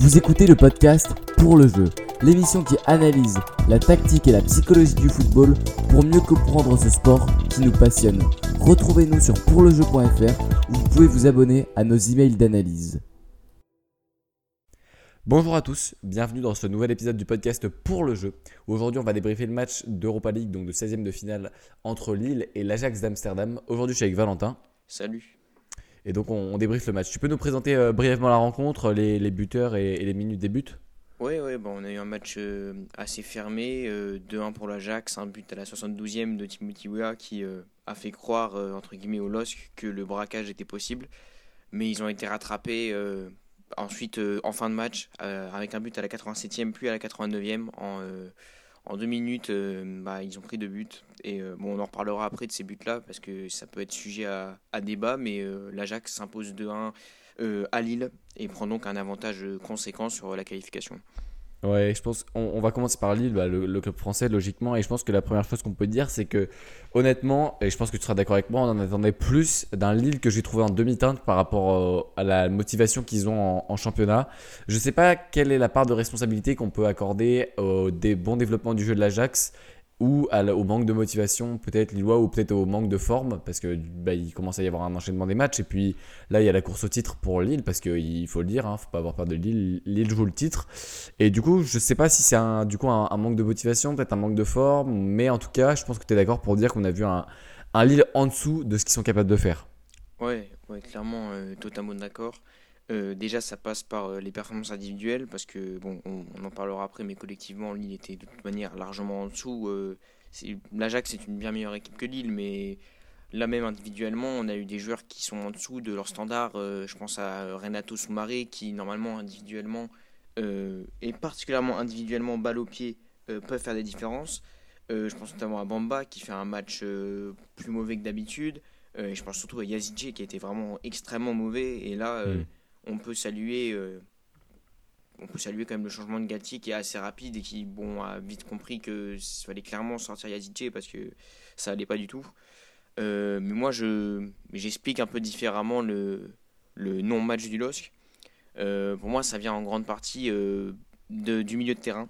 Vous écoutez le podcast Pour le jeu, l'émission qui analyse la tactique et la psychologie du football pour mieux comprendre ce sport qui nous passionne. Retrouvez-nous sur pourlejeu.fr où vous pouvez vous abonner à nos emails d'analyse. Bonjour à tous, bienvenue dans ce nouvel épisode du podcast Pour le jeu. Aujourd'hui, on va débriefer le match d'Europa League, donc de 16e de finale entre Lille et l'Ajax d'Amsterdam. Aujourd'hui, je suis avec Valentin. Salut. Et donc, on, on débriefe le match. Tu peux nous présenter euh, brièvement la rencontre, les, buteurs et, les minutes des buts? Ouais, ouais, bon, on a eu un match euh, assez fermé, euh, 2-1 pour l'Ajax, un but à la 72e de Timothy Weah qui euh, a fait croire, euh, entre guillemets, au LOSC que le braquage était possible. Mais ils ont été rattrapés euh, ensuite euh, en fin de match euh, avec un but à la 87e puis à la 89e. En, euh, en deux minutes, euh, bah, ils ont pris deux buts. Et euh, bon, on en reparlera après de ces buts-là parce que ça peut être sujet à, débat. Mais euh, l'Ajax s'impose 2-1 euh, à Lille et prend donc un avantage conséquent sur la qualification. Ouais, je pense on, va commencer par Lille, bah, le, club français logiquement, et je pense que la première chose qu'on peut dire, c'est que honnêtement, et je pense que tu seras d'accord avec moi, on en attendait plus d'un Lille que j'ai trouvé en demi-teinte par rapport euh, à la motivation qu'ils ont en, en championnat. Je sais pas quelle est la part de responsabilité qu'on peut accorder au des bons développements du jeu de l'Ajax ou à la- au manque de motivation, peut-être lillois, ou peut-être au manque de forme, parce que bah, il commence à y avoir un enchaînement des matchs, et puis là il y a la course au titre pour Lille, parce qu'il faut le dire, hein, faut pas avoir peur de Lille, Lille joue le titre. Et du coup, je sais pas si c'est un, du coup, un manque de motivation, peut-être un manque de forme, mais en tout cas, je pense que tu es d'accord pour dire qu'on a vu un, un Lille en dessous de ce qu'ils sont capables de faire. Ouais, ouais, clairement, euh, totalement d'accord. Euh, déjà, ça passe par euh, les performances individuelles, parce que, bon, on, en parlera après, mais collectivement, Lille était de toute manière largement en dessous. euh, L'Ajax est une bien meilleure équipe que Lille, mais là même individuellement, on a eu des joueurs qui sont en dessous de leur standard. je pense à Renato Soumaré, qui normalement, individuellement, et particulièrement individuellement, balle au pied, peuvent faire des différences. Je pense notamment à Bamba, qui fait un match plus mauvais que d'habitude. Et je pense surtout à Yazidje qui a été vraiment extrêmement mauvais. Et là, Mm. On peut saluer, euh, on peut saluer quand même le changement de Galtier qui est assez rapide et qui bon a vite compris que fallait clairement sortir Yazidje parce que ça allait pas du tout. Euh, mais moi, je j'explique un peu différemment le le non match du LOSC. Euh, pour moi, ça vient en grande partie euh, de, du milieu de terrain.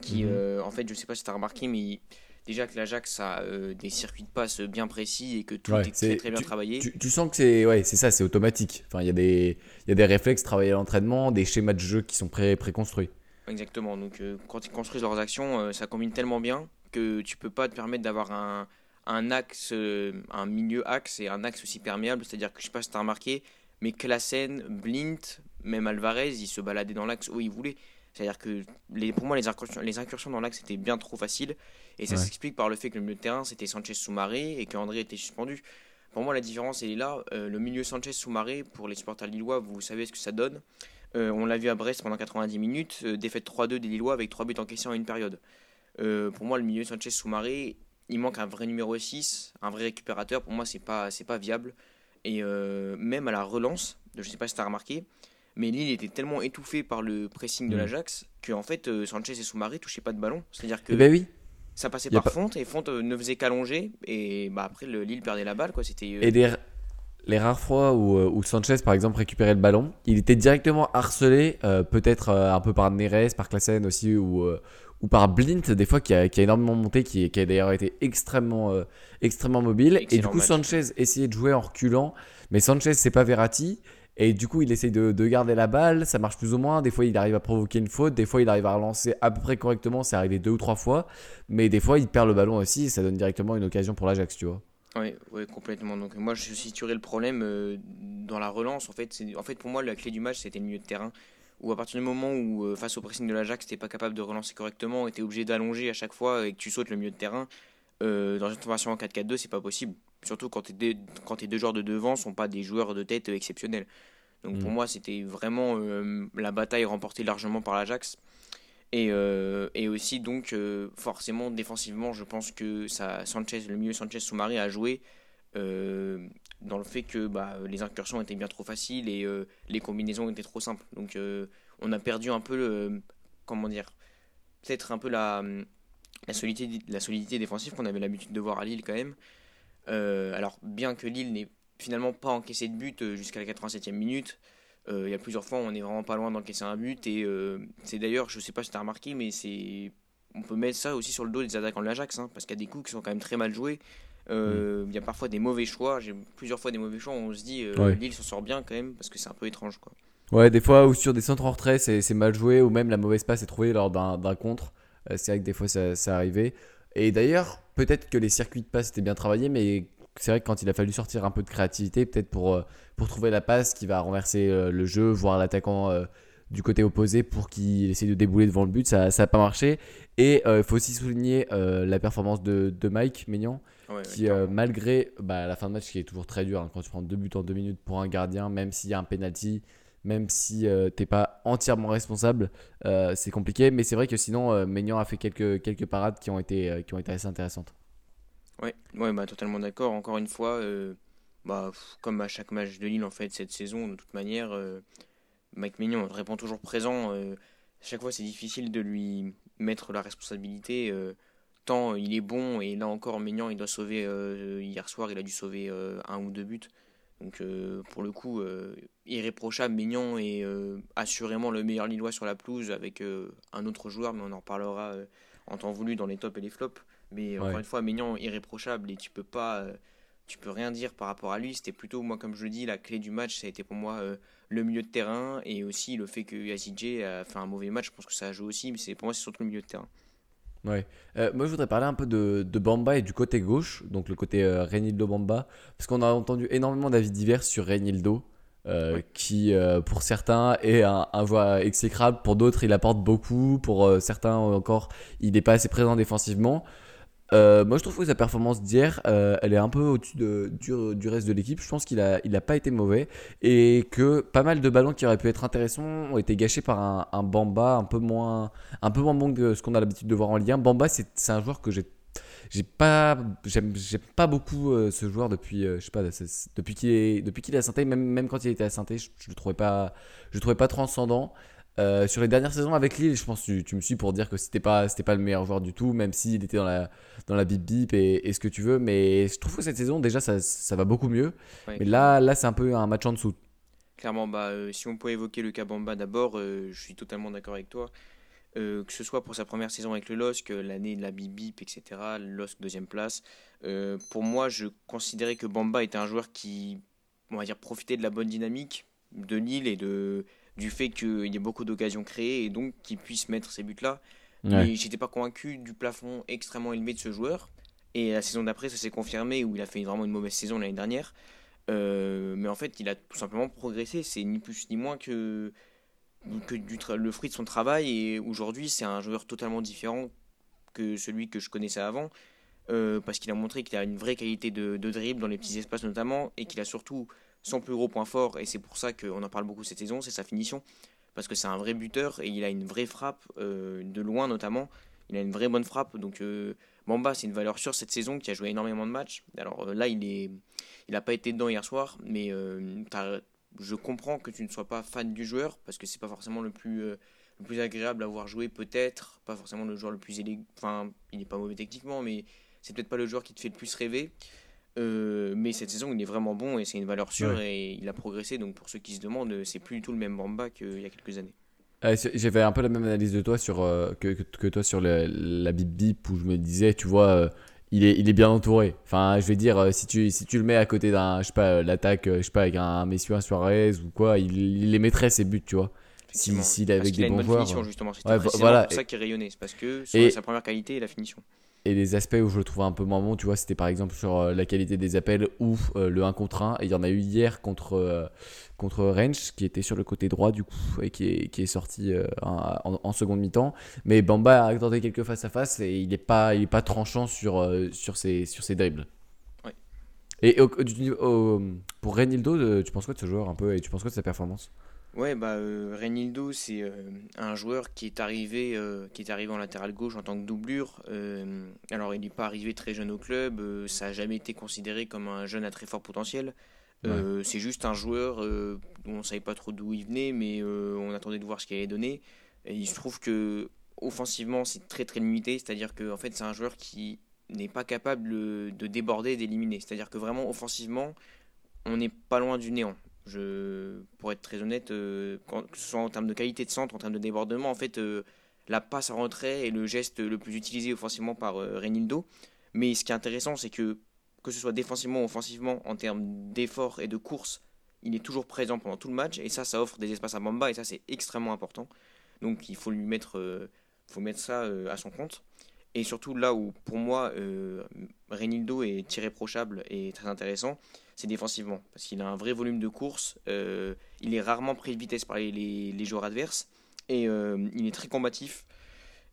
Qui, Mhm. en fait, je sais pas si tu as remarqué, mais déjà que l'Ajax a euh, des circuits de passe bien précis et que tout Ouais, est très, très bien travaillé. Tu, tu sens que c'est ouais, c'est ça, c'est automatique. Enfin, il y, a des- il y a des réflexes travaillés à l'entraînement, des schémas de jeu qui sont pré- préconstruits. Exactement. Donc, euh, quand ils construisent leurs actions, euh, ça combine tellement bien que tu peux pas te permettre d'avoir un, un axe, un milieu axe et un axe aussi perméable. C'est-à-dire que je sais pas si tu as remarqué, mais Klassen, Blint, même Alvarez, ils se baladaient dans l'axe où ils voulaient. C'est-à-dire que les, pour moi, les incursions, les incursions dans l'axe étaient bien trop faciles. Et ça Ouais. s'explique par le fait que le milieu de terrain, c'était Sanchez Soumaré et qu'André était suspendu. Pour moi, la différence, elle est là. Euh, le milieu Sanchez Soumaré, pour les supporters lillois, vous savez ce que ça donne. Euh, on l'a vu à Brest pendant 90 minutes, euh, défaite 3-2 des Lillois avec 3 buts encaissés en une période. Pour moi, le milieu Sanchez Soumaré, il manque un vrai numéro 6, un vrai récupérateur. Pour moi, c'est pas, c'est pas viable. Et même à la relance, je sais pas si tu as remarqué, mais Lille était tellement étouffé par le pressing de Mm. l'Ajax que en fait, euh, Sanchez et Soumaré touchaient pas de ballon. C'est-à-dire que Eh ben oui. ça passait par pas- Fonte et Fonte euh, ne faisait qu'allonger. Et bah, après, le Lille perdait la balle. Quoi. C'était, euh, Et des- les rares fois où, où Sanchez, par exemple, récupérait le ballon, il était directement harcelé, euh, peut-être un peu par Neres, par Klassen aussi, ou, ou par Blint, des fois, qui a, qui a énormément monté, qui, qui a d'ailleurs été extrêmement, extrêmement mobile. et du coup, match. Sanchez essayait de jouer en reculant, mais Sanchez, c'est pas Verratti. Et du coup, il essaye de, de garder la balle, ça marche plus ou moins. Des fois, il arrive à provoquer une faute, des fois, il arrive à relancer à peu près correctement, c'est arrivé deux ou trois fois. Mais des fois, il perd le ballon aussi, et ça donne directement une occasion pour l'Ajax, tu vois. Oui, complètement. Donc moi, je situerais le problème euh, dans la relance. En fait, en fait, pour moi, la clé du match, c'était le milieu de terrain. Où à partir du moment où, euh, face au pressing de l'Ajax, t'es pas capable de relancer correctement et t'es obligé d'allonger à chaque fois et que tu sautes le milieu de terrain, euh, dans une formation en 4-4-2, c'est pas possible. Surtout quand tes deux, quand tes deux joueurs de devant sont pas des joueurs de tête exceptionnels. Donc pour Mm. moi, c'était vraiment euh, la bataille remportée largement par l'Ajax. Et, euh, et aussi, donc, euh, forcément, défensivement, je pense que ça, Sanchez, le milieu Sanchez Soumaré a joué dans le fait que bah, les incursions étaient bien trop faciles et les combinaisons étaient trop simples. Donc, on a perdu un peu, le, comment dire, peut-être un peu la, la, solidité, la solidité défensive qu'on avait l'habitude de voir à Lille quand même. Euh, alors, bien que Lille n'ait finalement pas encaissé de but euh, jusqu'à la 87e minute, il y a plusieurs fois, on est vraiment pas loin d'encaisser un but. Et c'est d'ailleurs, je sais pas si tu as remarqué, mais c'est on peut mettre ça aussi sur le dos des attaquants de l'Ajax, hein, parce qu'il y a des coups qui sont quand même très mal joués. Euh, il y a parfois des mauvais choix. J'ai plusieurs fois des mauvais choix. On se dit, euh, Lille s'en sort bien quand même, parce que c'est un peu étrange. Quoi. Ouais, des fois, ou sur des centres en retrait, c'est mal joué, ou même la mauvaise passe est trouvée lors d'un contre. Euh, c'est vrai que des fois, ça, ça arrivait. Et d'ailleurs, peut-être que les circuits de passe étaient bien travaillés, mais c'est vrai que quand il a fallu sortir un peu de créativité, peut-être pour, pour trouver la passe qui va renverser le jeu, voir l'attaquant du côté opposé pour qu'il essaie de débouler devant le but. Ça n'a pas marché. Et il faut aussi souligner la performance de, de Mike Maignan, qui, euh, malgré bah, la fin de match qui est toujours très dur, hein, quand tu prends deux buts en deux minutes pour un gardien, même s'il y a un penalty, même si euh, tu n'es pas entièrement responsable, euh, c'est compliqué. Mais c'est vrai que sinon, Maignan a fait quelques, parades qui ont été, qui ont été assez intéressantes. Ouais, ouais bah, totalement d'accord. Encore une fois, bah, comme à chaque match de Lille en fait cette saison, de toute manière, Mike Maignan répond toujours présent. chaque fois, c'est difficile de lui mettre la responsabilité tant il est bon et là encore Maignan il doit sauver euh, hier soir il a dû sauver euh, un ou deux buts donc euh, pour le coup irréprochable Maignan est assurément le meilleur Lillois sur la pelouse avec un autre joueur mais on en reparlera en temps voulu dans les tops et les flops. Mais encore une fois Maignan irréprochable et tu peux pas tu peux rien dire par rapport à lui. C'était plutôt moi comme je le dis la clé du match ça a été pour moi le milieu de terrain et aussi le fait que Yazidje a fait un mauvais match. Je pense que ça a joué aussi mais c'est pour moi c'est surtout le milieu de terrain Ouais. Euh, moi, je voudrais parler un peu de, de, Bamba et du côté gauche, donc le côté euh, Reynildo Bamba, parce qu'on a entendu énormément d'avis divers sur Reynildo, euh, qui pour certains est un, un voix exécrable, pour d'autres il apporte beaucoup, pour certains encore il n'est pas assez présent défensivement. Euh, moi, je trouve que sa performance d'hier, euh, elle est un peu au-dessus de, du, reste de l'équipe. Je pense qu'il n'a il pas été mauvais et que pas mal de ballons qui auraient pu être intéressants ont été gâchés par un, Bamba un peu moins, un peu moins bon que ce qu'on a l'habitude de voir en Ligue 1. Bamba, c'est un joueur que j'ai j'ai pas j'aime pas beaucoup euh, ce joueur depuis je sais pas depuis qu'il est depuis qu'il est à Saint même même quand il était à Saint je, je le trouvais pas je le trouvais pas transcendant euh, sur les dernières saisons avec Lille, je pense que tu, me suis pour dire que c'était pas c'était pas le meilleur joueur du tout, même s'il était dans la dans la bip bip et, ce que tu veux. Mais je trouve que cette saison déjà ça, ça va beaucoup mieux. mais là là c'est un peu un match en dessous. Clairement, bah euh, si on peut évoquer le cas Bamba d'abord, euh, je suis totalement d'accord avec toi. que ce soit pour sa première saison avec le LOSC, l'année de la bip bip, etc. Le LOSC deuxième place. pour moi, je considérais que Bamba était un joueur qui, on va dire, profitait de la bonne dynamique de Lille et de du fait qu'il y ait beaucoup d'occasions créées et donc qu'il puisse mettre ces buts-là. Mais j'étais pas convaincu du plafond extrêmement élevé de ce joueur. Et la saison d'après, ça s'est confirmé où il a fait vraiment une mauvaise saison l'année dernière. Euh, mais en fait, il a tout simplement progressé. C'est ni plus ni moins que, que du le fruit de son travail. Et aujourd'hui, c'est un joueur totalement différent que celui que je connaissais avant. Euh, parce qu'il a montré qu'il a une vraie qualité de, de dribble dans les petits espaces notamment. Et qu'il a surtout son plus gros point fort, et c'est pour ça qu'on en parle beaucoup cette saison, c'est sa finition. Parce que c'est un vrai buteur et il a une vraie frappe, euh, de loin notamment. Il a une vraie bonne frappe. Donc euh, c'est une valeur sûre cette saison qui a joué énormément de matchs. Alors euh, là, il il n'a pas été dedans hier soir, mais je comprends que tu ne sois pas fan du joueur parce que c'est pas forcément le plus, le plus agréable à voir jouer, peut-être. Pas forcément le joueur le plus élégant. Enfin, il n'est pas mauvais techniquement, mais c'est peut-être pas le joueur qui te fait le plus rêver. Euh, mais cette saison, il est vraiment bon et c'est une valeur sûre et il a progressé. Donc pour ceux qui se demandent, c'est plus du tout le même Bamba qu'il y a quelques années. J'avais un peu la même analyse de toi sur, euh, que, que, toi sur la bip bip où je me disais, tu vois, euh, il, est, il est bien entouré. Enfin, je vais dire, si tu, si tu le mets à côté d'un, je sais pas, l'attaque, je sais pas, avec un Messi un Suarez ou quoi, il, il les mettrait ses buts, tu vois. S'il si, est avec des bons joueurs. Finition, justement. C'est voilà. pour ça qu'il rayonnait. C'est parce que sa première qualité et la finition et les aspects où je le trouve un peu moins bon, tu vois, c'était par exemple sur euh, la qualité des appels ou euh, le 1 contre 1. Et il y en a eu hier contre, euh, contre Range, qui était sur le côté droit du coup, et qui est, qui est sorti en, seconde mi-temps. Mais Bamba a tenté quelques face à face et il n'est pas, il est pas tranchant sur, sur, ses, sur ses dribbles. Et pour Renildo, tu penses quoi de ce joueur un peu et tu penses quoi de sa performance? Ouais, bah, euh, Renildo, c'est euh, un joueur qui est, arrivé, euh, qui est arrivé en latéral gauche en tant que doublure. alors, il n'est pas arrivé très jeune au club, ça n'a jamais été considéré comme un jeune à très fort potentiel. C'est juste un joueur dont on ne savait pas trop d'où il venait, mais on attendait de voir ce qu'il allait donner. Et il se trouve que offensivement, c'est très très limité, c'est-à-dire que en fait, c'est un joueur qui n'est pas capable de déborder et d'éliminer. C'est-à-dire que vraiment, offensivement, on n'est pas loin du néant Je, pour être très honnête, que ce soit en termes de qualité de centre, en termes de débordement, en fait, la passe en retrait est le geste le plus utilisé offensivement par Renildo. Mais ce qui est intéressant, c'est que que ce soit défensivement ou offensivement, en termes d'effort et de course, il est toujours présent pendant tout le match. Et ça, ça offre des espaces à Bamba et ça, c'est extrêmement important. Donc il faut lui mettre, euh, faut mettre ça euh, à son compte. Et surtout là où, pour moi, euh, Renildo est irréprochable et très intéressant, c'est défensivement. Parce qu'il a un vrai volume de course. il est rarement pris de vitesse par les, les joueurs adverses. Et il est très combatif.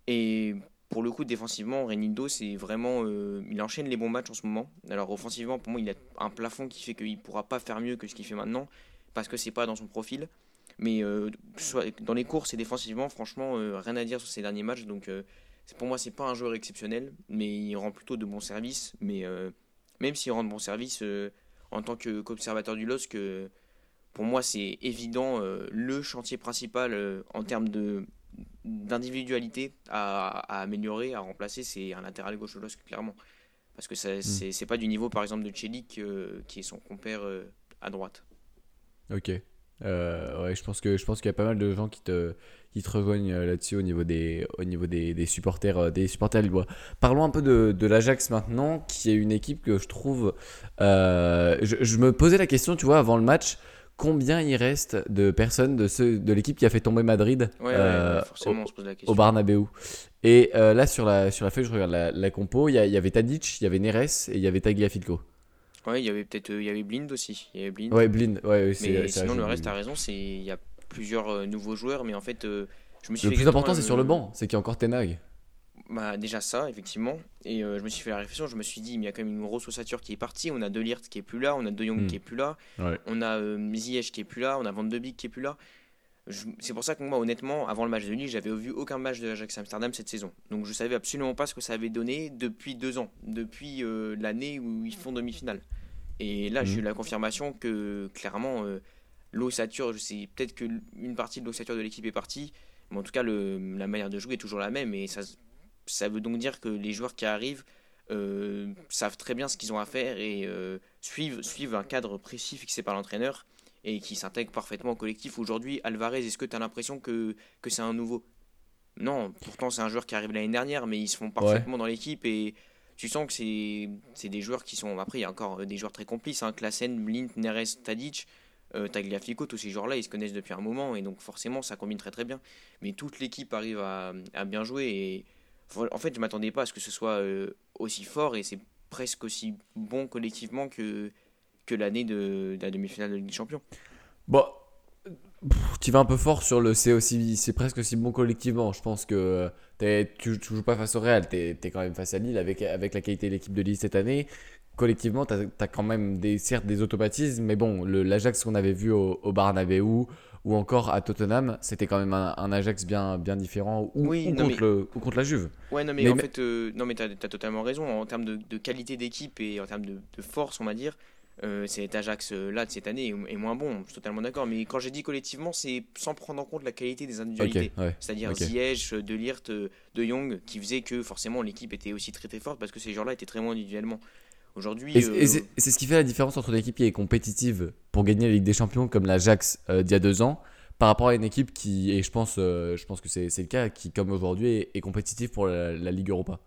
Et pour le coup, défensivement, Renildo, c'est vraiment. Euh, il enchaîne les bons matchs en ce moment. Alors, offensivement, pour moi, il a un plafond qui fait qu'il ne pourra pas faire mieux que ce qu'il fait maintenant, parce que c'est pas dans son profil. Mais euh, dans les courses et défensivement, franchement, euh, rien à dire sur ces derniers matchs. Donc, pour moi, c'est pas un joueur exceptionnel, mais il rend plutôt de bons services. Mais même s'il rend de bons services, en tant qu'observateur du LOSC, pour moi, c'est évident le chantier principal en termes de d'individualité à, améliorer, à remplacer, c'est un latéral gauche LOSC, clairement. Parce que hmm. c'est pas du niveau, par exemple, de Chelik, euh, qui est son compère euh, à droite. Ok. Euh, ouais, je pense que je pense qu'il y a pas mal de gens qui te qui te rejoignent là-dessus au niveau des au niveau des, des supporters des supporters lillois. Parlons un peu de, de l'Ajax maintenant, qui est une équipe que je trouve. Je, je, me posais la question, tu vois, avant le match combien il reste de personnes de, ceux, de l'équipe qui a fait tomber Madrid euh, au, Barnabeu. Et euh, là, sur la, sur la feuille, je regarde la, compo, il y, avait Tadic, il y avait Neres et il y avait Tagliafico. Ouais, il y avait peut-être euh, il y avait Blind aussi. Il y avait Blind. Ouais, Blind. Ouais, mais sinon, le reste, t'as raison, il y a plusieurs nouveaux joueurs, mais en fait, je me suis Le plus important, c'est sur le banc, c'est qu'il y a encore Tenag bah, déjà ça, effectivement. Et euh, je me suis fait la réflexion, je me suis dit, il y a quand même une grosse ossature qui est partie. On a De Lirt qui est plus là, on a De Jong hmm. qui est plus là, on a euh, Ziyech qui est plus là, on a Van de Beek qui est plus là. C'est pour ça que moi, honnêtement, avant le match de Lille, j'avais vu aucun match de l'Ajax Amsterdam cette saison. Donc je savais absolument pas ce que ça avait donné depuis deux ans, depuis euh, l'année où ils font demi-finale. Et là, j'ai hmm. eu la confirmation que clairement, l'ossature, je sais peut-être qu'une partie de l'ossature de l'équipe est partie, mais en tout cas, le, la manière de jouer est toujours la même et ça, ça veut donc dire que les joueurs qui arrivent euh, savent très bien ce qu'ils ont à faire et euh, suivent, suivent un cadre précis fixé par l'entraîneur et qui s'intègrent parfaitement au collectif. Aujourd'hui, Alvarez, est-ce que tu as l'impression que, que c'est un nouveau? Non, pourtant c'est un joueur qui arrive l'année dernière, mais ils se font parfaitement dans l'équipe et tu sens que c'est des joueurs qui sont... Après, il y a encore des joueurs très complices, hein, Klassen, Blint, Neres, Tadic. Euh, Tagliafico, tous ces joueurs-là, ils se connaissent depuis un moment et donc forcément ça combine très très bien. Mais toute l'équipe arrive à, à, bien jouer et en fait, je m'attendais pas à ce que ce soit euh, aussi fort et c'est presque aussi bon collectivement que, que l'année de, la demi-finale de Ligue des Champions. Bon, tu vas un peu fort sur le c'est aussi c'est presque aussi bon collectivement. Je pense que tu, ne joues pas face au Real, tu es, quand même face à Lille avec, avec la qualité de l'équipe de Lille cette année. Collectivement, tu as, quand même des, certes des automatismes, mais bon, l'Ajax qu'on avait vu au, au Barnabeu, ou encore à Tottenham, c'était quand même un, Ajax bien, bien différent, ou, contre, le, contre, la Juve. Ouais, non, mais, en fait, euh, non, mais tu as, totalement raison. En termes de, qualité d'équipe et en termes de, force, on va dire, euh, cet Ajax euh, là de cette année est, moins bon, je suis totalement d'accord. Mais quand j'ai dit collectivement, c'est sans prendre en compte la qualité des individualités. C'est-à-dire Ziyech, De Lirt, De Jong, qui faisait que forcément l'équipe était aussi très très forte parce que ces joueurs-là étaient très bons individuellement. Aujourd'hui. Et, euh, c'est ce qui fait la différence entre une équipe qui est compétitive pour gagner la Ligue des Champions, comme l'Ajax euh, d'il y a deux ans, par rapport à une équipe qui, et je pense, euh, je pense que c'est le cas, qui, comme aujourd'hui, est, compétitive pour la, Ligue Europa.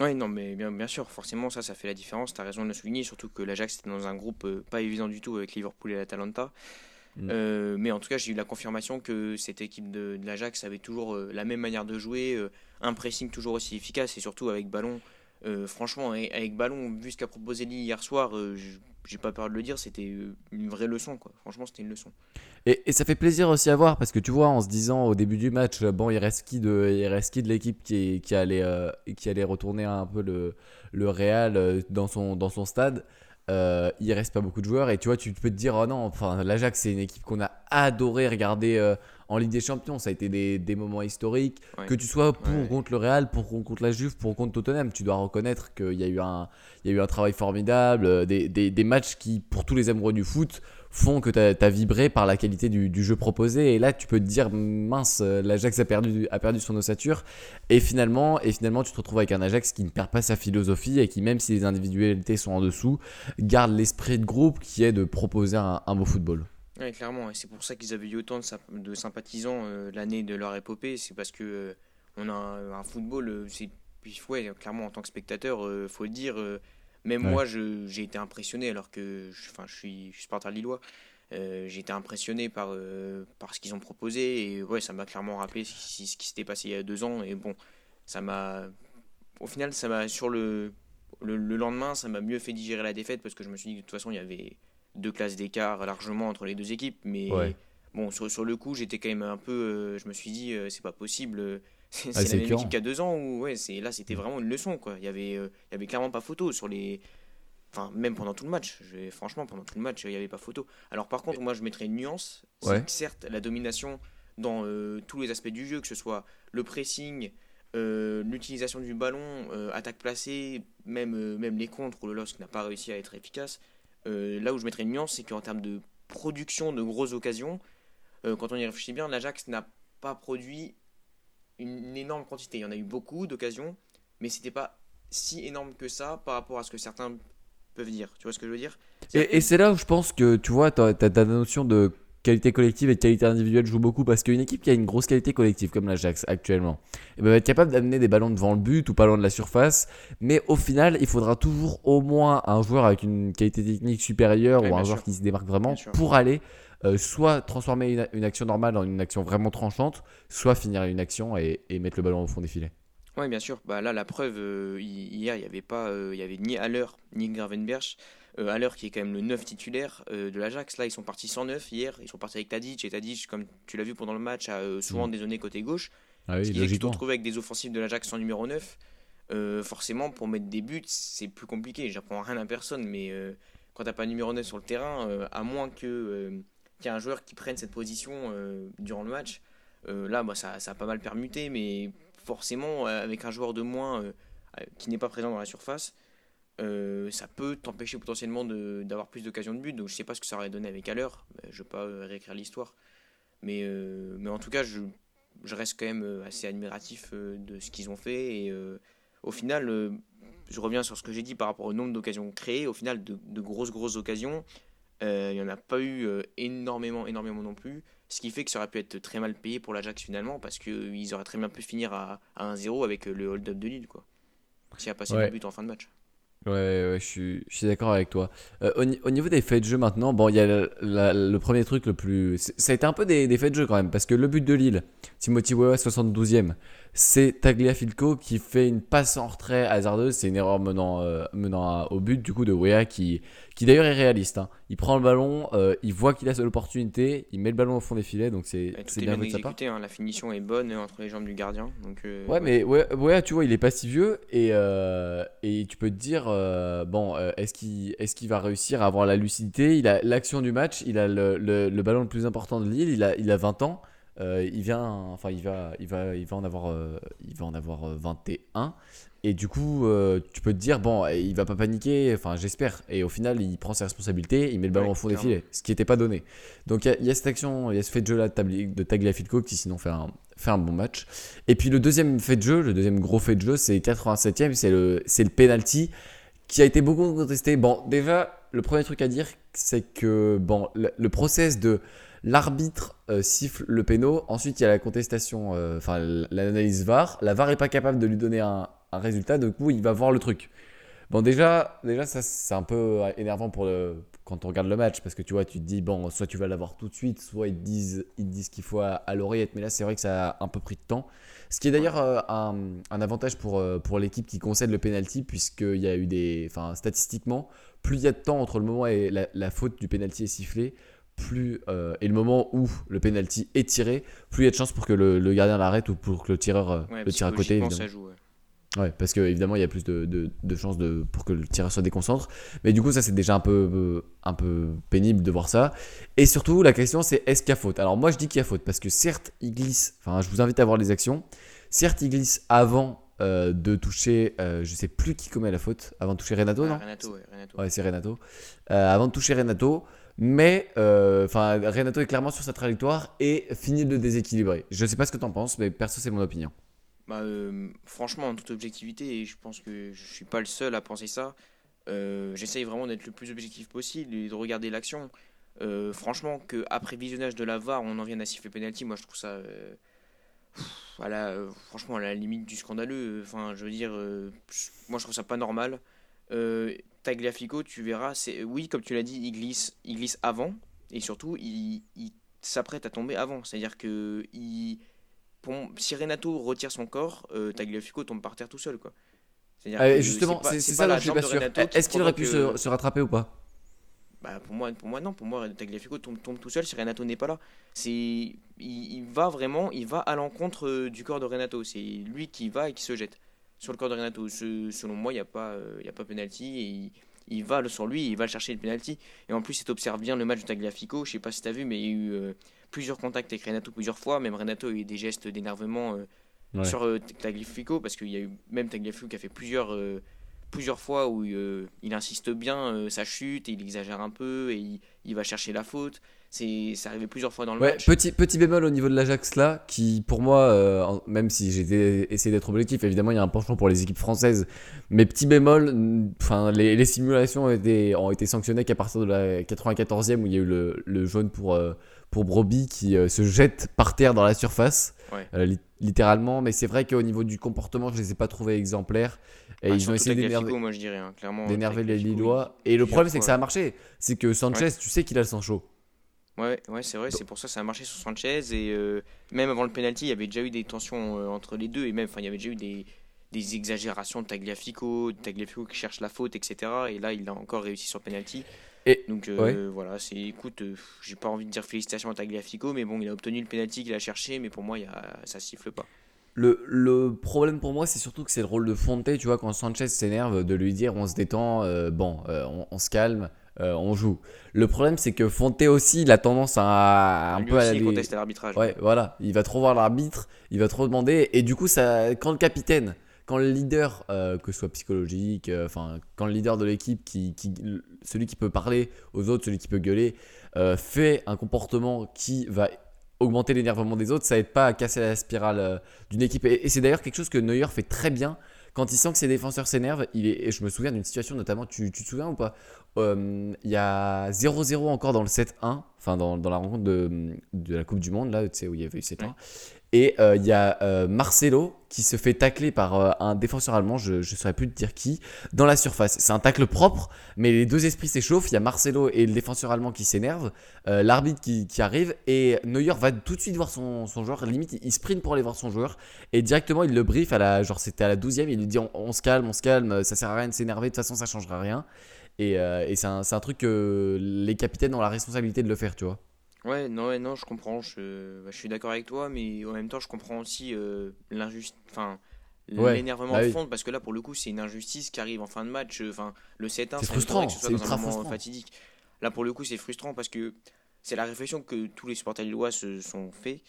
Oui, non, mais bien, bien sûr, forcément, ça, ça fait la différence. Tu as raison de le souligner, surtout que l'Ajax était dans un groupe pas évident du tout avec Liverpool et l'Atalanta. Mm. mais en tout cas, j'ai eu la confirmation que cette équipe de, de l'Ajax avait toujours la même manière de jouer, un pressing toujours aussi efficace et surtout avec ballon euh, franchement, avec ballon, vu ce qu'a proposé Lee hier soir, euh, j'ai pas peur de le dire, c'était euh, une vraie leçon. Quoi. Franchement, c'était une leçon. Et, ça fait plaisir aussi à voir parce que tu vois, en se disant au début du match, bon, il reste qui de, il reste qui de l'équipe qui, qui, allait, qui allait retourner un peu le, le Real dans son, dans son stade. Euh, il reste pas beaucoup de joueurs et tu vois, tu peux te dire, oh non, enfin, l'Ajax, c'est une équipe qu'on a adoré regarder en Ligue des Champions. Ça a été des, des moments historiques. Que tu sois pour ou contre le Real, pour ou contre la Juve, pour ou contre Tottenham, tu dois reconnaître qu'il y, a eu un, il y a eu un travail formidable. Euh, des, des, des, matchs qui, pour tous les amoureux du foot, font que tu as, vibré par la qualité du, jeu proposé. Et là, tu peux te dire, mince, l'Ajax a perdu, a perdu son ossature. Et finalement, et finalement, tu te retrouves avec un Ajax qui ne perd pas sa philosophie et qui, même si les individualités sont en dessous, garde l'esprit de groupe qui est de proposer un, beau football. Ouais, clairement, et c'est pour ça qu'ils avaient eu autant de, symp- de sympathisants euh, l'année de leur épopée. C'est parce que euh, on a un, football, euh, c'est ouais, clairement en tant que spectateur, euh, faut dire. Même Ouais. moi, j'ai été impressionné alors que, je- je suis, je suis supporter lillois. Euh, j'ai été impressionné par, euh, par ce qu'ils ont proposé et ouais, ça m'a clairement rappelé ce, qui ce qui s'était passé il y a deux ans. Et bon, ça m'a, au final, ça m'a sur le, le, le lendemain, ça m'a mieux fait digérer la défaite parce que je me suis dit que de toute façon, il y avait deux classes d'écart largement entre les deux équipes. Mais Ouais. bon, sur, sur le coup, j'étais quand même un peu. euh, je me suis dit, c'est pas possible. C'est Ah, la même équipe qu'il y a deux ans où ouais, c'est là, c'était vraiment une leçon. Quoi. Il y avait, euh, il y avait clairement pas photo sur les. Enfin, même pendant tout le match. Je- franchement, pendant tout le match, il n'y avait pas photo. Alors, par contre, moi, je mettrais une nuance. Ouais. que certes, la domination dans euh, tous les aspects du jeu, que ce soit le pressing, euh, l'utilisation du ballon, attaque placée, même, même les contres où le LOSC n'a pas réussi à être efficace. Là où je mettrais une nuance, c'est qu'en termes de production de grosses occasions, quand on y réfléchit bien, l'Ajax n'a pas produit une, énorme quantité. Il y en a eu beaucoup d'occasions, mais c'était pas si énorme que ça par rapport à ce que certains peuvent dire. Tu vois ce que je veux dire? Et, c'est là où je pense que tu vois, ta, ta, ta notion de qualité collective et qualité individuelle joue beaucoup parce qu'une équipe qui a une grosse qualité collective comme l'Ajax actuellement va être capable d'amener des ballons devant le but ou pas loin de la surface. Mais au final, il faudra toujours au moins un joueur avec une qualité technique supérieure ou un joueur sûr. qui se démarque vraiment pour aller euh, soit transformer une, une action normale en une action vraiment tranchante, soit finir une action et, et mettre le ballon au fond des filets. Oui, bien sûr. Bah, là, la preuve, euh, hi- hier, il n'y avait, pas, euh, il y avait ni Haller ni Gravenberch. Euh, Haller, qui est quand même le 9 titulaire euh, de l'Ajax, là, ils sont partis sans 9 hier. Ils sont partis avec Tadic. Et Tadic, comme tu l'as vu pendant le match, a euh, souvent Mm. dézonné côté gauche. Ah Ce oui, qui fait que retrouves avec des offensives de l'Ajax sans numéro 9. euh, forcément, pour mettre des buts, c'est plus compliqué. J'apprends rien à personne, mais euh, quand t'as pas numéro 9 sur le terrain, euh, à moins que qu'il y ait un joueur qui prenne cette position durant le match, là, bah, ça, ça a pas mal permuté, mais forcément, avec un joueur de moins qui n'est pas présent dans la surface, euh, ça peut t'empêcher potentiellement d'avoir plus d'occasions de but. Donc je sais pas ce que ça aurait donné avec Haller. Je vais pas euh, réécrire l'histoire. Mais, euh, mais en tout cas, je, je reste quand même assez admiratif de ce qu'ils ont fait. Et euh, au final, je reviens sur ce que j'ai dit par rapport au nombre d'occasions créées. Au final, de, de grosses, grosses occasions, il n'y en a pas eu énormément, énormément non plus. Ce qui fait que ça aurait pu être très mal payé pour l'Ajax finalement, parce qu'ils auraient très bien pu finir à, à 1-0 avec le hold-up de Lille. Quoi. S'il a passé Ouais. le but en fin de match. Ouais, ouais, je suis, suis d'accord avec toi. Euh, au, au niveau des faits de jeu maintenant, bon, il y a la- le premier truc le plus. Ça a été un peu des, des faits de jeu quand même, parce que le but de Lille, Timothy Weah, 72e, c'est Tagliafico qui fait une passe en retrait hasardeuse. C'est une erreur menant, euh, menant à- au but du coup de Weah qui, qui d'ailleurs est réaliste. hein. Il prend le ballon, euh, il voit qu'il a l'opportunité, il met le ballon au fond des filets, donc c'est est bien bien joué de sa part. exécuté, hein. la finition est bonne euh, entre les jambes du gardien. Donc, euh, Ouais, mais ouais, ouais, tu vois, il est pas si vieux et, et tu peux te dire, bon, est-ce qu'il est va réussir à avoir la lucidité? Il a l'action du match, il a le, le, le ballon le plus important de Lille, il a, il a 20 ans, euh, il vient, enfin, il va, il va, il va en avoir, euh, il va en avoir euh, 21. Et du coup, euh, tu peux te dire, bon, il va pas paniquer, enfin, j'espère. Et au final, il prend ses responsabilités, il met le ballon Ouais, au fond des filets, ce qui n'était pas donné. Donc, il y, a- il y a cette action, il y a ce fait de jeu-là de, Tabli- de Tagliafico qui, sinon, fait un, fait un bon match. Et puis, le deuxième fait de jeu, le deuxième gros fait de jeu, c'est 87ème, c'est le, c'est le penalty qui a été beaucoup contesté. Bon, déjà, le premier truc à dire, c'est que, bon, le, le process de l'arbitre euh, siffle le péno, ensuite il y a la contestation, euh, enfin l'analyse VAR. La VAR est pas capable de lui donner un, résultat, du coup il va voir le truc. Bon déjà, déjà ça c'est un peu énervant pour quand on regarde le match parce que tu vois tu te dis bon soit tu vas l'avoir tout de suite, soit ils te disent ils disent qu'il faut à, à l'oreillette, mais là c'est vrai que ça a un peu pris de temps. Ce qui est d'ailleurs euh, un, avantage pour, pour l'équipe qui concède le penalty puisqu'il y a eu des, enfin statistiquement plus il y a de temps entre le moment et la, la faute du penalty est sifflée, plus euh, et le moment où le penalty est tiré, plus il y a de chances pour que le, le gardien l'arrête ou pour que le tireur euh, ouais, le tire à côté. Évidemment. ça joue. ouais. Ouais, parce que évidemment il y a plus de, de, de chances de, pour que le tireur se déconcentre. Mais du coup, ça c'est déjà un peu, euh, un peu pénible de voir ça. Et surtout, la question c'est est-ce qu'il y a faute? Alors moi je dis qu'il y a faute parce que certes il glisse, enfin je vous invite à voir les actions. Certes il glisse avant euh, de toucher, euh, je sais plus qui commet la faute, avant de toucher Renato, Ah, non? Renato, ouais, Renato. Ouais, c'est Renato. Euh, avant de toucher Renato. Mais euh, enfin, Renato est clairement sur sa trajectoire et finit de déséquilibrer. Je sais pas ce que t'en penses, mais perso, c'est mon opinion. Bah, euh, franchement, en toute objectivité, et je pense que je suis pas le seul à penser ça, euh, j'essaye vraiment d'être le plus objectif possible et de regarder l'action. Franchement, que après visionnage de la VAR, on en vienne à siffler penalty, moi je trouve ça. euh, franchement, à la limite du scandaleux. Enfin, je veux dire, moi je trouve ça pas normal. Euh, Tagliafico, tu verras, c'est oui, comme tu l'as dit, il glisse, il glisse avant et surtout il, il s'apprête à tomber avant. C'est-à-dire que il, pour si Renato retire son corps, euh, Tagliafico tombe par terre tout seul, quoi. C'est-à-dire Euh, que justement, c'est ça dont je suis pas sûr. Est-ce qu'il aurait pu se, euh, se rattraper ou pas? Bah, pour moi, pour moi non, pour moi Tagliafico tombe, tombe tout seul si Renato n'est pas là. C'est il, il va vraiment, il va à l'encontre euh, du corps de Renato. C'est lui qui va et qui se jette sur le corps de Renato. Selon moi, il n'y a pas, euh, il y a pas penalty et il, il va sur lui, il va chercher le penalty. Et en plus, si tu observes bien le match de Tagliafico, je sais pas si tu as vu, mais il y a eu euh, plusieurs contacts avec Renato plusieurs fois. Même Renato a eu des gestes d'énervement euh, Ouais. sur euh, Tagliafico parce qu'il y a eu même Tagliafico qui a fait plusieurs plusieurs fois où il insiste bien sa chute et il exagère un peu et il, il va chercher la faute c'est arrivé plusieurs fois dans le Ouais, match petit, petit bémol au niveau de l'Ajax là, qui pour moi, euh, même si j'ai essayé d'être objectif, évidemment il y a un penchant pour les équipes françaises, mais petit bémol, enfin les, les simulations ont été, ont été sanctionnées qu'à partir de la 94e où il y a eu le, le jaune pour, euh, pour Broby qui euh, se jette par terre dans la surface, Ouais. euh, li- littéralement, mais c'est vrai qu'au niveau du comportement, je les ai pas trouvés exemplaires et Enfin, ils ont essayé d'énerver hein, d'énerver les Lillois. Et le problème, c'est que ça a marché. C'est que Sanchez, tu sais qu'il a le sang chaud. Ouais, ouais c'est vrai, c'est pour ça que ça a marché sur Sanchez. Et euh, même avant le penalty, il y avait déjà eu des tensions euh, entre les deux. Et même, enfin, il y avait déjà eu des, des exagérations de Tagliafico, de Tagliafico qui cherche la faute, etc. Et là, il a encore réussi sur penalty. Et- Donc euh, ouais. voilà, c'est écoute, j'ai pas envie de dire félicitations à Tagliafico, mais bon, il a obtenu le penalty qu'il a cherché, mais pour moi, il a, ça siffle pas. Le, le problème pour moi, c'est surtout que c'est le rôle de Fonte, tu vois, quand Sanchez s'énerve, de lui dire on se détend, euh, bon, euh, on, on se calme, euh, on joue. Le problème, c'est que Fonte aussi, il a tendance à un peu aussi, à il aller- conteste l'arbitrage. Ouais, voilà, il va trop voir l'arbitre, il va trop demander, et du coup, ça, quand le capitaine, quand le leader, euh, que ce soit psychologique, euh, enfin, quand le leader de l'équipe, qui, qui, celui qui peut parler aux autres, celui qui peut gueuler, fait un comportement qui va augmenter l'énervement des autres, ça aide pas à casser la spirale d'une équipe. Et, et c'est d'ailleurs quelque chose que Neuer fait très bien. Quand il sent que ses défenseurs s'énervent, il est, et je me souviens d'une situation notamment, tu, tu te souviens ou pas Euh, Il y a 0-0 encore dans le 7-1, enfin dans, dans la rencontre de, de la Coupe du Monde, là, tu sais, où il y avait eu 7-1. Ouais. Et euh, il y a euh, Marcelo qui se fait tacler par euh, un défenseur allemand, je ne saurais plus te dire qui, dans la surface. C'est un tacle propre, mais les deux esprits s'échauffent. Il y a Marcelo et le défenseur allemand qui s'énervent, l'arbitre qui, arrive, et Neuer va tout de suite voir son, joueur. Limite, il sprint pour aller voir son joueur, et directement il le brief à la, genre c'était à la 12e, il lui dit on, se calme, on se calme, ça sert à rien de s'énerver, de toute façon ça changera rien. Et, c'est un truc que les capitaines ont la responsabilité de le faire, tu vois. Ouais, non, ouais, non, je comprends. Je, bah, je suis d'accord avec toi, mais en même temps, je comprends aussi euh, l'injustice, enfin, Ouais, l'énervement bah de oui. fond, parce que là, pour le coup, c'est une injustice qui arrive en fin de match. euh, Enfin, le 7-1, C'est frustrant, que ce soit c'est dans un moment frustrant. fatidique. Là, pour le coup, c'est frustrant parce que c'est la réflexion que tous les supporters lillois se sont faits,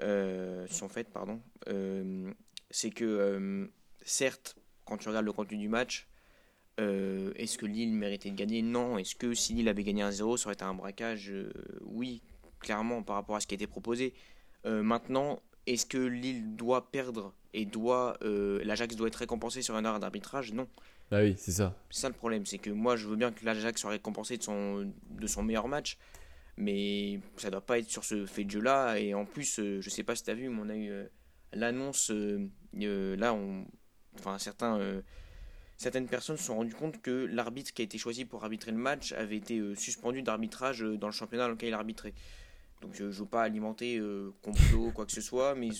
euh, sont faites, pardon. Euh, c'est que, euh, certes, quand tu regardes le contenu du match, euh, est-ce que Lille méritait de gagner? Non. Est-ce que si Lille avait gagné 1-0, ça aurait été un braquage? Euh, Oui, clairement, par rapport à ce qui a été proposé. Euh, maintenant, est-ce que Lille doit perdre et doit l'Ajax doit être récompensé sur un heure d'arbitrage? Non. Bah oui, c'est ça. C'est ça le problème, c'est que moi je veux bien que l'Ajax soit récompensé de son, de son meilleur match, mais ça doit pas être sur ce fait de jeu là. Et en plus, je sais pas si tu as vu, mais on a eu l'annonce, là, on, enfin certains, certaines personnes se sont rendues compte que l'arbitre qui a été choisi pour arbitrer le match avait été euh, suspendu d'arbitrage euh, dans le championnat dans lequel il arbitrait. Donc je ne veux pas alimenter euh, complot, quoi que ce soit, mais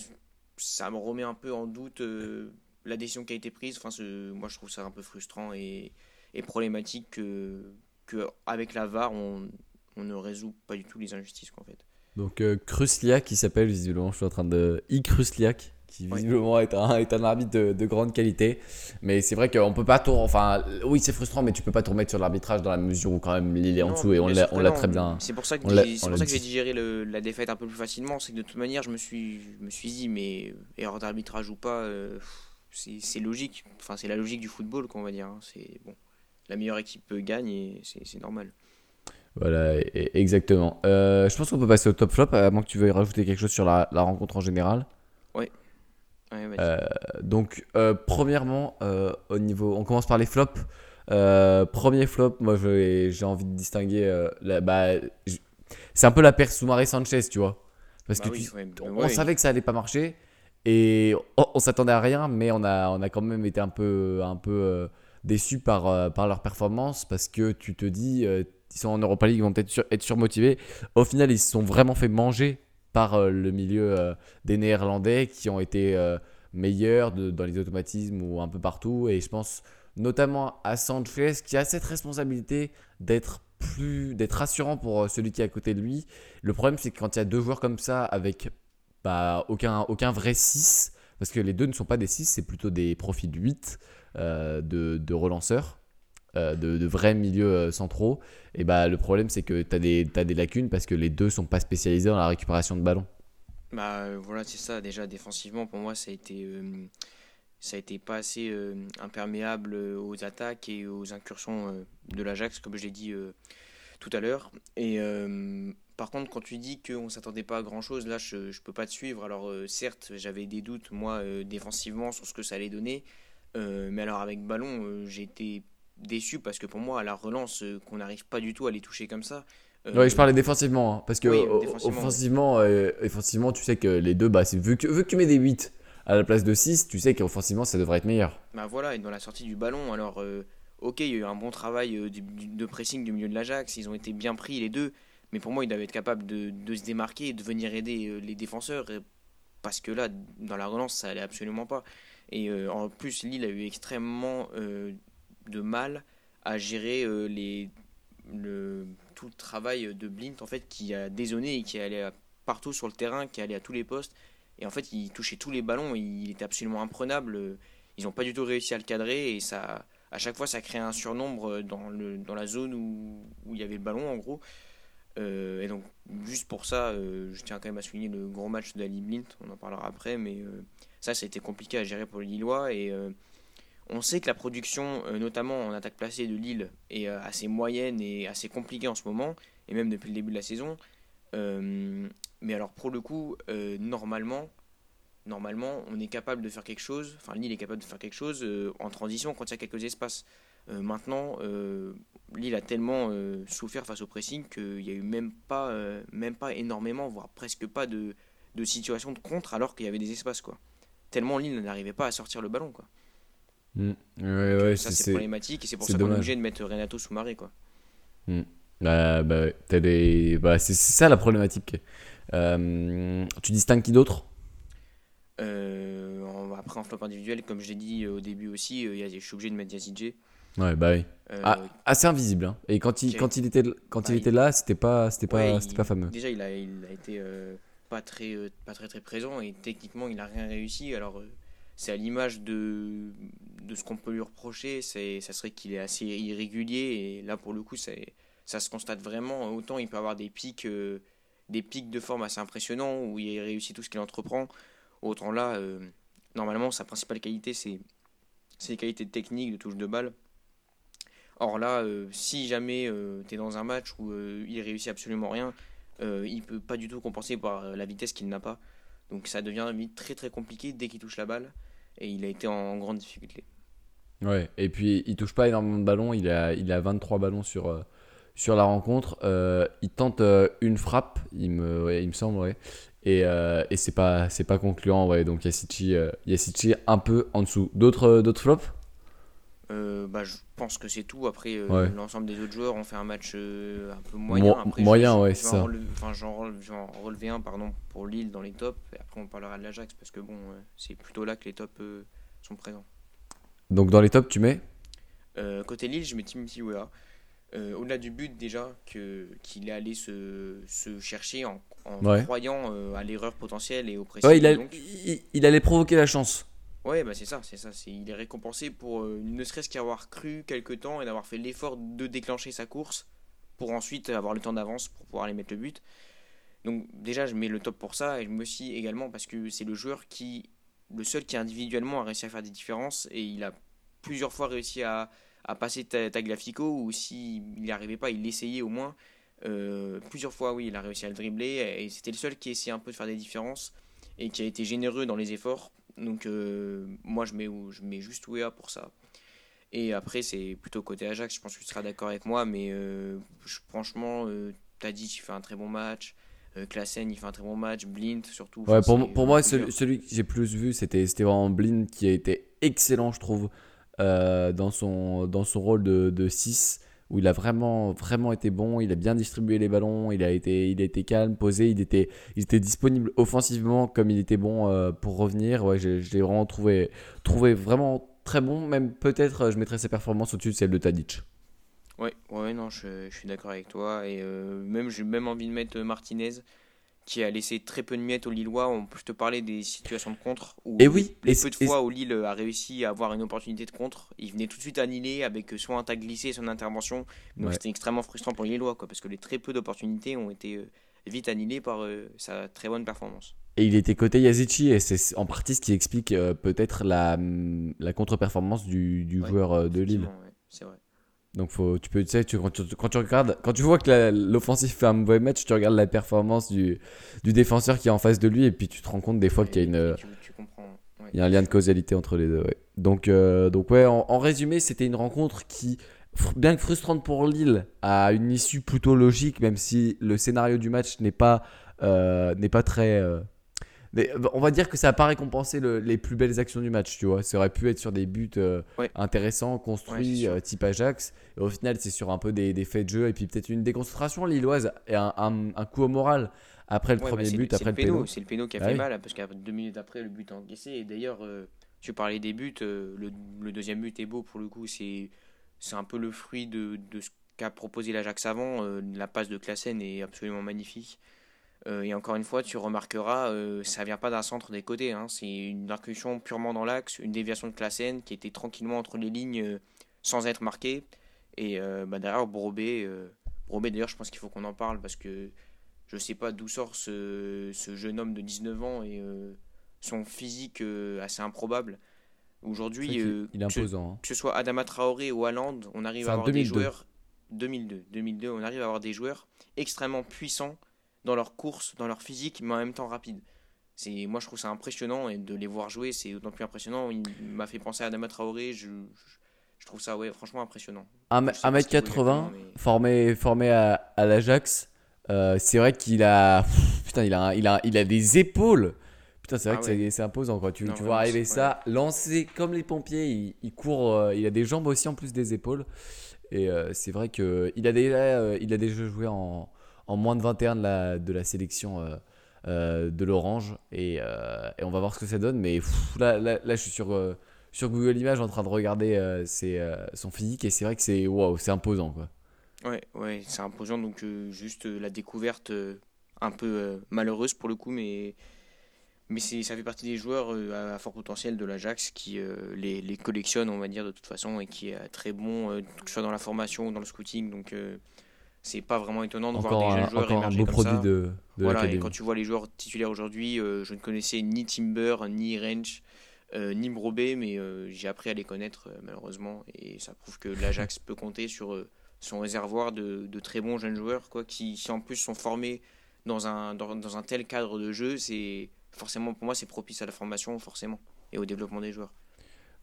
ça me remet un peu en doute la décision qui a été prise. Enfin, moi, je trouve ça un peu frustrant et, problématique que, avec la VAR, on, ne résout pas du tout les injustices, quoi, en fait. Donc Krusliak qui s'appelle visiblement, je suis en train de... I qui visiblement est, un, est un arbitre de, de grande qualité. Mais c'est vrai qu'on peut pas tout... Enfin, oui c'est frustrant, mais tu peux pas tout remettre sur l'arbitrage dans la mesure où quand même Lille est en dessous et on l'a très bien... C'est pour ça que, que j'ai digéré le- la défaite un peu plus facilement. C'est que de toute manière, je me suis, je me suis dit, mais erreur d'arbitrage ou pas, euh, c'est c'est logique. Enfin, c'est la logique du football, qu'on va dire. hein. C'est bon. La meilleure équipe gagne et c'est c'est normal. Voilà, et- exactement. Euh, je pense qu'on peut passer au top flop, à moins que tu veuilles rajouter quelque chose sur la, la rencontre en général. Ouais. Euh, donc, euh, premièrement, euh, au niveau, on commence par les flops. Premier flop, moi j'ai envie de distinguer. la- bah, c'est un peu la paire Soumaré Sanchez, tu vois. Parce Bah que oui, tu- ouais, on ouais. savait que ça allait pas marcher et on, on s'attendait à rien, mais on a, on a quand même été un peu, un peu déçus par, par leur performance parce que tu te dis, ils sont en Europa League, ils vont peut-être sur- être surmotivés. Au final, ils se sont vraiment fait manger par euh, le milieu euh, des Néerlandais qui ont été euh, meilleurs dans les automatismes ou un peu partout. Et je pense notamment à Sanchez qui a cette responsabilité d'être plus d'être rassurant pour celui qui est à côté de lui. Le problème c'est que quand il y a deux joueurs comme ça avec bah, aucun, aucun vrai 6, parce que les deux ne sont pas des 6, c'est plutôt des profils 8 euh, de, de relanceurs, euh, de, de vrais milieux euh, centraux. Et bah, le problème c'est que tu as des, des lacunes parce que les deux sont pas spécialisés dans la récupération de ballon. Bah euh, voilà, c'est ça. Déjà défensivement, pour moi, ça a été, ça a été pas assez imperméable aux attaques et aux incursions de l'Ajax, comme je l'ai dit tout à l'heure. Et par contre, quand tu dis qu'on s'attendait pas à grand chose, là, je, je peux pas te suivre. Alors certes, j'avais des doutes moi défensivement sur ce que ça allait donner, mais alors avec ballon, été déçu parce que pour moi, à la relance, euh, qu'on n'arrive pas du tout à les toucher comme ça. euh, Ouais, je parlais défensivement, hein, parce que Oui, offensivement, euh, offensivement, tu sais que les deux, bah, vu, que, vu que tu mets des 8 à la place de 6, tu sais qu'offensivement, ça devrait être meilleur. Bah voilà, et dans la sortie du ballon, alors euh, ok, il y a eu un bon travail euh, du- du- de pressing du milieu de l'Ajax, ils ont été bien pris les deux, mais pour moi, ils doivent être capables de, de se démarquer et de venir aider les défenseurs, parce que là, dans la relance, ça allait absolument pas. Et en plus, Lille a eu extrêmement de mal à gérer euh, les, le, tout le travail de Blint, en fait, qui a désonné et qui allait à- partout sur le terrain, qui allait à tous les postes. Et en fait, il touchait tous les ballons, il était absolument imprenable. ils n'ont pas du tout réussi à le cadrer et ça, à chaque fois ça crée un surnombre dans, le, dans la zone où, il y avait le ballon en gros. Euh, et donc juste pour ça, euh, je tiens quand même à souligner le gros match d'Ali Blint, on en parlera après, mais ça ça a été compliqué à gérer pour les Lillois on sait que la production, euh, notamment en attaque placée de Lille, est euh, assez moyenne et assez compliquée en ce moment, et même depuis le début de la saison. Euh, mais alors pour le coup, normalement, normalement, on est capable de faire quelque chose, enfin Lille est capable de faire quelque chose en transition quand il y a quelques espaces. Maintenant, Lille a tellement souffert face au pressing qu'il n'y a eu même pas, même pas énormément, voire presque pas de, de situations de contre alors qu'il y avait des espaces. quoi. Tellement Lille n'arrivait pas à sortir le ballon. quoi. Ouais, ouais, ça c'est- problématique et c'est pour ça qu'on est obligé de mettre Renato Soumaré. Quoi. Bah, bah, ouais, t'as des- bah, c'est ça la problématique. Euh, tu distingues qui d'autre? Euh, après en flop individuel, comme je l'ai dit euh, au début aussi, euh, il y a- je suis obligé de mettre Yazidje. Ouais, bah oui. Euh, Ah, assez invisible. hein. Et quand il, quand il était, quand Bah, il était là, c'était pas, c'était pas, c'était pas fameux. Déjà, il a, il a été euh, pas, très, euh, pas très très présent et techniquement, il n'a rien réussi. Alors, euh, c'est à l'image de, de ce qu'on peut lui reprocher, c'est, ça serait qu'il est assez irrégulier et là, pour le coup, c'est, ça se constate vraiment. Autant il peut avoir des pics, euh, des pics de forme assez impressionnants où il réussit tout ce qu'il entreprend. Autant là, euh, normalement, sa principale qualité, c'est ses qualités techniques de touche de balle. Or là, euh, si jamais tu es dans un match où il réussit absolument rien, il peut pas du tout compenser par la vitesse qu'il n'a pas. Donc ça devient vite très très compliqué dès qu'il touche la balle. Et il a été en grande difficulté. Ouais. Et puis il touche pas énormément de ballons. Il a, il a 23 ballons sur, euh, sur la rencontre. Euh, il tente euh, une frappe, il me, il me semble, ouais. Et, et c'est pas, pas concluant, ouais. Donc Yassichi, euh, Yassichi un peu en dessous. D'autres flops? Euh, bah, je pense que c'est tout. Après, euh, Ouais. l'ensemble des autres joueurs ont fait un match euh, un peu moyen. Mo- Après, je- moyen, je- ouais, ça. en relever- Enfin, j'en relever un pardon, pour Lille dans les tops. Et après, on parlera de l'Ajax parce que bon, c'est plutôt là que les tops sont présents. Donc dans les tops, tu mets? Côté Lille, je mets Timothy Weah. Au-delà du but déjà qu'il est allé se, se chercher en, en Ouais. croyant à l'erreur potentielle et au pressing. Ouais, il, a- donc. il, il allait provoquer la chance. Ouais, bah c'est ça, c'est ça. C'est, il est récompensé pour euh, ne serait-ce qu'avoir cru quelque temps et d'avoir fait l'effort de déclencher sa course pour ensuite avoir le temps d'avance pour pouvoir aller mettre le but. Donc déjà, je mets le top pour ça et je me aussi également parce que c'est le joueur qui, le seul qui individuellement a réussi à faire des différences et il a plusieurs fois réussi à, à passer Ta- Tagliafico ou s'il n'y arrivait pas, il l'essayait au moins. Euh, plusieurs fois, oui, il a réussi à le dribbler et c'était le seul qui essayait un peu de faire des différences et qui a été généreux dans les efforts. Donc euh, moi je mets, je mets juste Wea pour ça. Et après, c'est plutôt côté Ajax. Je pense que tu seras d'accord avec moi, mais euh, je- franchement, euh, Tadic, il fait un très bon match. Euh, Klaassen, il fait un très bon match. Blind, surtout. Ouais, pour, pour moi, celui, celui que j'ai plus vu, c'était vraiment Blin qui a été excellent, je trouve, euh, dans, son, dans son rôle de, de 6, où il a vraiment, été bon. Il a bien distribué les ballons, il a été, calme, posé, il était, disponible offensivement comme il était bon euh, pour revenir. Ouais, je, l'ai vraiment trouvé, vraiment très bon. Même peut-être, euh, je mettrais ses performances au-dessus de celles de Tadic. Ouais, ouais, non, je, je suis d'accord avec toi. Et euh, même, j'ai même envie de mettre Martinez, qui a laissé très peu de miettes aux Lillois. On peut te parler des situations de contre. Où Et oui, les peu de fois où Lille a réussi à avoir une opportunité de contre, il venait tout de suite annihiler avec euh, soit un tag glissé, soit une intervention. Donc Ouais. c'était extrêmement frustrant pour les Lillois, quoi, parce que les très peu d'opportunités ont été euh, vite annihilées par euh, sa très bonne performance. Et il était côté Yazici, et c'est en partie ce qui explique euh, peut-être la, hum, la contre-performance du, du Ouais, joueur de Lille. Ouais, c'est vrai. Donc faut, tu peux, tu sais, tu, quand, tu, quand tu regardes, quand tu vois que l'offensif fait un mauvais match, tu regardes la performance du, du défenseur qui est en face de lui et puis tu te rends compte des fois qu'il y a une, et tu, tu comprends. ouais. il y a un lien de causalité entre les deux. ouais. Donc, euh, donc ouais, en, en résumé, c'était une rencontre qui, bien que frustrante pour Lille, a une issue plutôt logique, même si le scénario du match n'est pas, euh, n'est pas très. euh, mais on va dire que ça n'a pas récompensé le- les plus belles actions du match, tu vois. Ça aurait pu être sur des buts euh, Ouais. intéressants, construits, euh, type Ajax. Et au final, c'est sur un peu des, des faits de jeu et puis peut-être une déconcentration lilloise et un, un- un coup au moral après le Ouais, bah, premier c'est but, c'est après le péno. C'est le péno qui a Ah fait oui. mal, parce qu'à deux minutes après, le but encaissé. Et d'ailleurs, euh, tu parlais des buts, euh, le, le deuxième but est beau pour le coup. C'est un peu le fruit de, de ce qu'a proposé l'Ajax avant. Euh, la passe de Klaassen est absolument magnifique. Euh, et encore une fois, tu remarqueras, euh, ça vient pas d'un centre des côtés. hein. C'est une incursion purement dans l'axe, une déviation de Klaassen qui était tranquillement entre les lignes euh, sans être marquée. Et bah, derrière, Brobé, Brobé, d'ailleurs, je pense qu'il faut qu'on en parle parce que je sais pas d'où sort ce, ce jeune homme de 19 ans et son physique assez improbable. Aujourd'hui, euh, il est que hein. que ce soit Adama Traoré ou Haaland, on arrive à avoir des 2002. joueurs 2002, 2002, on arrive à avoir des joueurs extrêmement puissants dans leur course, dans leur physique, mais en même temps rapides. C'est moi je trouve ça impressionnant et de les voir jouer, c'est d'autant plus impressionnant. Il m'a fait penser à Adama Traoré, je, je, je trouve ça ouais, franchement impressionnant. Un Je sais pas ce qu'il faut 1m80, exactement, mais- formé, formé à, à l'Ajax. Euh, c'est vrai qu'il a. Pff, Putain, il a, il, a, il a des épaules. Putain, c'est vrai Ah que ouais. c'est- imposant. Quoi. Tu, Non, tu vois arriver c'est ça, lancé comme les pompiers. Il, il court, euh, il a des jambes aussi en plus des épaules. Et euh, c'est vrai qu'il a, déjà, euh, il a déjà joué en, en moins de 21 de la, de la sélection euh, euh, de l'Orange. Et, euh, et on va voir ce que ça donne. Mais là, là, je suis sur, sur Google Images en train de regarder ses, son physique. Et c'est vrai que c'est waouh, c'est imposant. Quoi. Ouais, ouais, c'est imposant. Donc, juste la découverte un peu malheureuse pour le coup, mais, mais ça fait partie des joueurs à, fort potentiel de l'Ajax qui les, les collectionne, on va dire, de toute façon, et qui est très bon, que ce soit dans la formation ou dans le scouting. Donc, c'est pas vraiment étonnant de voir des un, jeunes joueurs encore un émerger beau comme produit ça. de, de Voilà, et quand tu vois les joueurs titulaires aujourd'hui, euh, je ne connaissais ni Timber, ni Rench, euh, ni Brobé, mais euh, j'ai appris à les connaître malheureusement. Et ça prouve que l'Ajax peut compter sur son réservoir de, de très bons jeunes joueurs, quoi, qui, qui en plus sont formés dans un, dans, dans un tel cadre de jeu. C'est forcément, pour moi, c'est propice à la formation, forcément, et au développement des joueurs.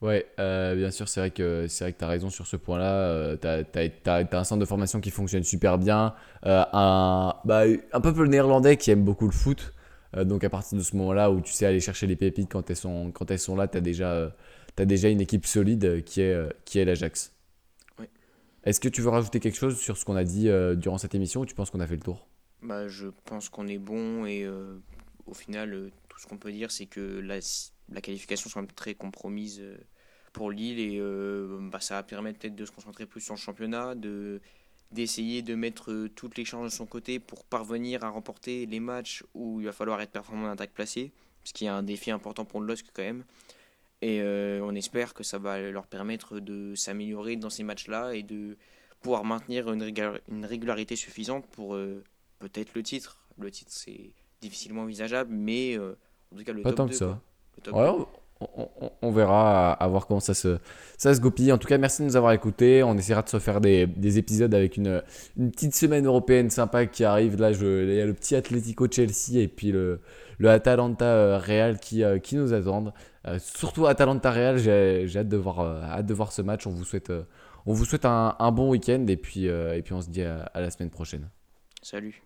Ouais, euh, bien sûr, c'est vrai que c'est vrai que tu as raison sur ce point-là. Euh, tu as, un centre de formation qui fonctionne super bien. Euh, un, bah, un peuple néerlandais qui aime beaucoup le foot. Euh, donc à partir de ce moment-là où tu sais aller chercher les pépites quand elles sont, quand elles sont là, tu as, déjà, t'as déjà une équipe solide qui est, qui est l'Ajax. Ouais. Est-ce que tu veux rajouter quelque chose sur ce qu'on a dit durant cette émission ou tu penses qu'on a fait le tour? Bah, je pense qu'on est bon et au final, tout ce qu'on peut dire, c'est que la, la qualification semble très compromise pour Lille et euh, bah, ça va permettre peut-être de se concentrer plus sur le championnat, de d'essayer de mettre euh, toutes les chances de son côté pour parvenir à remporter les matchs où il va falloir être performant en attaque placée, ce qui est un défi important pour le LOSC quand même. Et euh, on espère que ça va leur permettre de s'améliorer dans ces matchs-là et de pouvoir maintenir une, régular- une régularité suffisante pour euh, peut-être le titre. Le titre, c'est difficilement envisageable, mais euh, en tout cas, le Pas top tant 2. que ça. Le top Ouais, 2. On- verra à, voir comment ça se, ça se goupille. En tout cas, merci de nous avoir écoutés. On essaiera de se faire des, épisodes avec une, une, petite semaine européenne sympa qui arrive. Là, il y a le petit Atlético Chelsea et puis le, le Atalanta euh, Real qui, euh, qui nous attendent. Euh, surtout Atalanta Real, j'ai hâte, de voir, hâte de voir ce match. On vous souhaite, on vous souhaite un, bon week-end et puis, et puis on se dit à la semaine prochaine. Salut.